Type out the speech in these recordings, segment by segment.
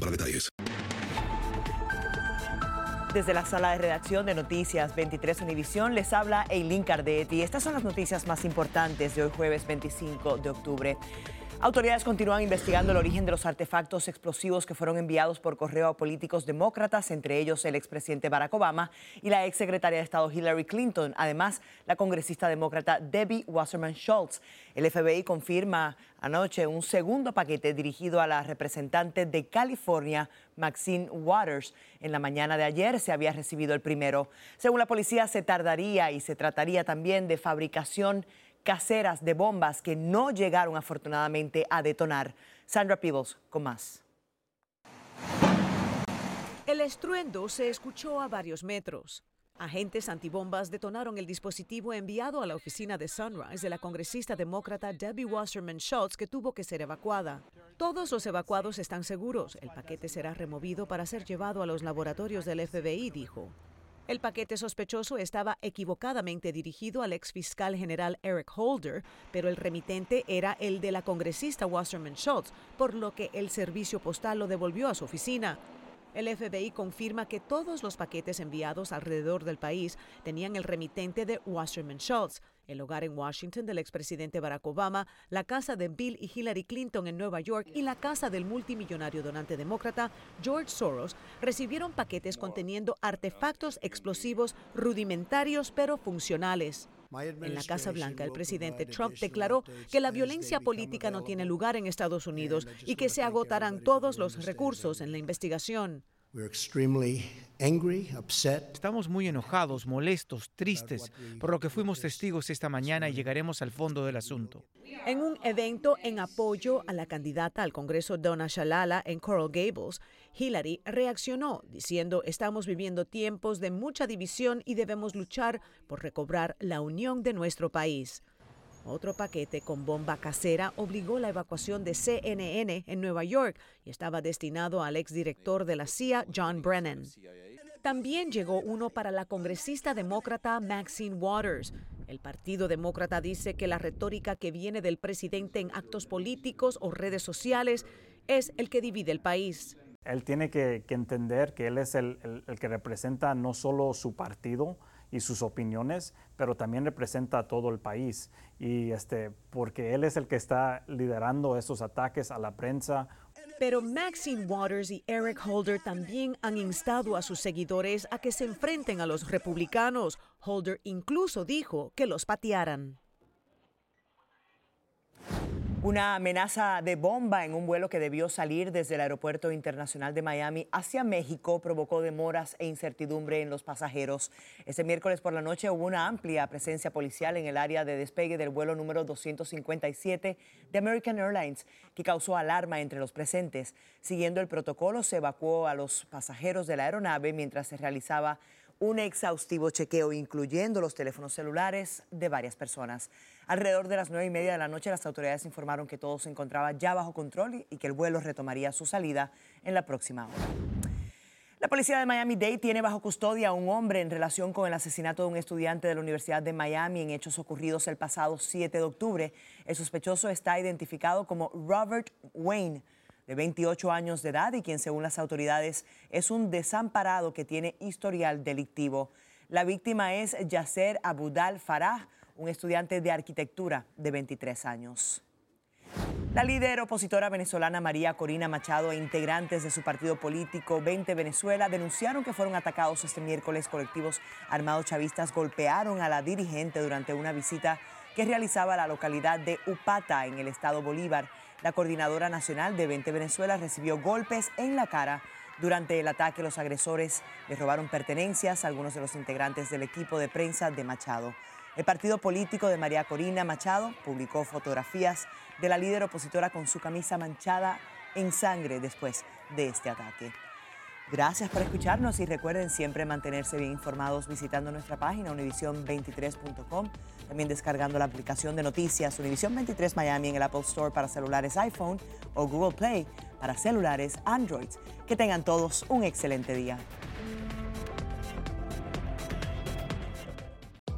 para detalles. Desde la sala de redacción de Noticias 23 Univisión les habla Eileen Cardet y estas son las noticias más importantes de hoy jueves 25 de octubre. Autoridades continúan investigando el origen de los artefactos explosivos que fueron enviados por correo a políticos demócratas, entre ellos el expresidente Barack Obama y la exsecretaria de Estado Hillary Clinton, además la congresista demócrata Debbie Wasserman Schultz. El FBI confirma anoche un segundo paquete dirigido a la representante de California, Maxine Waters. En la mañana de ayer se había recibido el primero. Según la policía, se tardaría y se trataría también de fabricación caseras de bombas que no llegaron afortunadamente a detonar. Sandra Peebles con más. El estruendo se escuchó a varios metros. Agentes antibombas detonaron el dispositivo enviado a la oficina de Sunrise de la congresista demócrata Debbie Wasserman Schultz, que tuvo que ser evacuada. Todos los evacuados están seguros. El paquete será removido para ser llevado a los laboratorios del FBI, dijo. El paquete sospechoso estaba equivocadamente dirigido al ex fiscal general Eric Holder, pero el remitente era el de la congresista Wasserman Schultz, por lo que el servicio postal lo devolvió a su oficina. El FBI confirma que todos los paquetes enviados alrededor del país tenían el remitente de Wasserman Schultz, el hogar en Washington del expresidente Barack Obama, la casa de Bill y Hillary Clinton en Nueva York y la casa del multimillonario donante demócrata George Soros recibieron paquetes conteniendo artefactos explosivos rudimentarios pero funcionales. En la Casa Blanca, el presidente Trump declaró que la violencia política no tiene lugar en Estados Unidos y que se agotarán todos los recursos en la investigación. Estamos muy enojados, molestos, tristes por lo que fuimos testigos esta mañana y llegaremos al fondo del asunto. En un evento en apoyo a la candidata al Congreso Donna Shalala en Coral Gables, Hillary reaccionó diciendo estamos viviendo tiempos de mucha división y debemos luchar por recobrar la unión de nuestro país. Otro paquete con bomba casera obligó la evacuación de CNN en Nueva York y estaba destinado al exdirector de la CIA, John Brennan. También llegó uno para la congresista demócrata Maxine Waters. El Partido Demócrata dice que la retórica que viene del presidente en actos políticos o redes sociales es el que divide el país. Él tiene que, entender que él es el que representa no solo su partido, y sus opiniones, pero también representa a todo el país. Y este, porque él es el que está liderando esos ataques a la prensa. Pero Maxine Waters y Eric Holder también han instado a sus seguidores a que se enfrenten a los republicanos. Holder incluso dijo que los patearan. Una amenaza de bomba en un vuelo que debió salir desde el Aeropuerto Internacional de Miami hacia México provocó demoras e incertidumbre en los pasajeros. Este miércoles por la noche hubo una amplia presencia policial en el área de despegue del vuelo número 257 de American Airlines, que causó alarma entre los presentes. Siguiendo el protocolo, se evacuó a los pasajeros de la aeronave mientras se realizaba un exhaustivo chequeo, incluyendo los teléfonos celulares de varias personas. Alrededor de las nueve y media de la noche, las autoridades informaron que todo se encontraba ya bajo control y que el vuelo retomaría su salida en la próxima hora. La policía de Miami-Dade tiene bajo custodia a un hombre en relación con el asesinato de un estudiante de la Universidad de Miami en hechos ocurridos el pasado 7 de octubre. El sospechoso está identificado como Robert Wayne de 28 años de edad y quien según las autoridades es un desamparado que tiene historial delictivo. La víctima es Yasser Abudal Farah, un estudiante de arquitectura de 23 años. La líder opositora venezolana María Corina Machado e integrantes de su partido político 20 Venezuela denunciaron que fueron atacados este miércoles. Colectivos armados chavistas golpearon a la dirigente durante una visita que realizaba la localidad de Upata en el estado Bolívar. La coordinadora nacional de 20 Venezuela recibió golpes en la cara. Durante el ataque, los agresores le robaron pertenencias a algunos de los integrantes del equipo de prensa de Machado. El partido político de María Corina Machado publicó fotografías de la líder opositora con su camisa manchada en sangre después de este ataque. Gracias por escucharnos y recuerden siempre mantenerse bien informados visitando nuestra página univision23.com, también descargando la aplicación de noticias Univision 23 Miami en el Apple Store para celulares iPhone o Google Play para celulares Android. Que tengan todos un excelente día.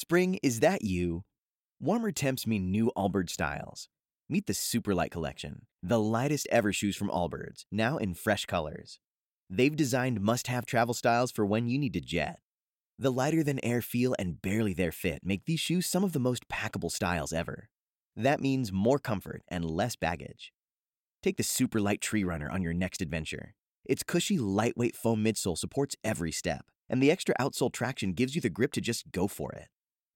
Spring, is that you? Warmer temps mean new Allbirds styles. Meet the Superlight Collection, the lightest ever shoes from Allbirds, now in fresh colors. They've designed must have travel styles for when you need to jet. The lighter than air feel and barely there fit make these shoes some of the most packable styles ever. That means more comfort and less baggage. Take the Superlight Tree Runner on your next adventure. Its cushy, lightweight foam midsole supports every step, and the extra outsole traction gives you the grip to just go for it.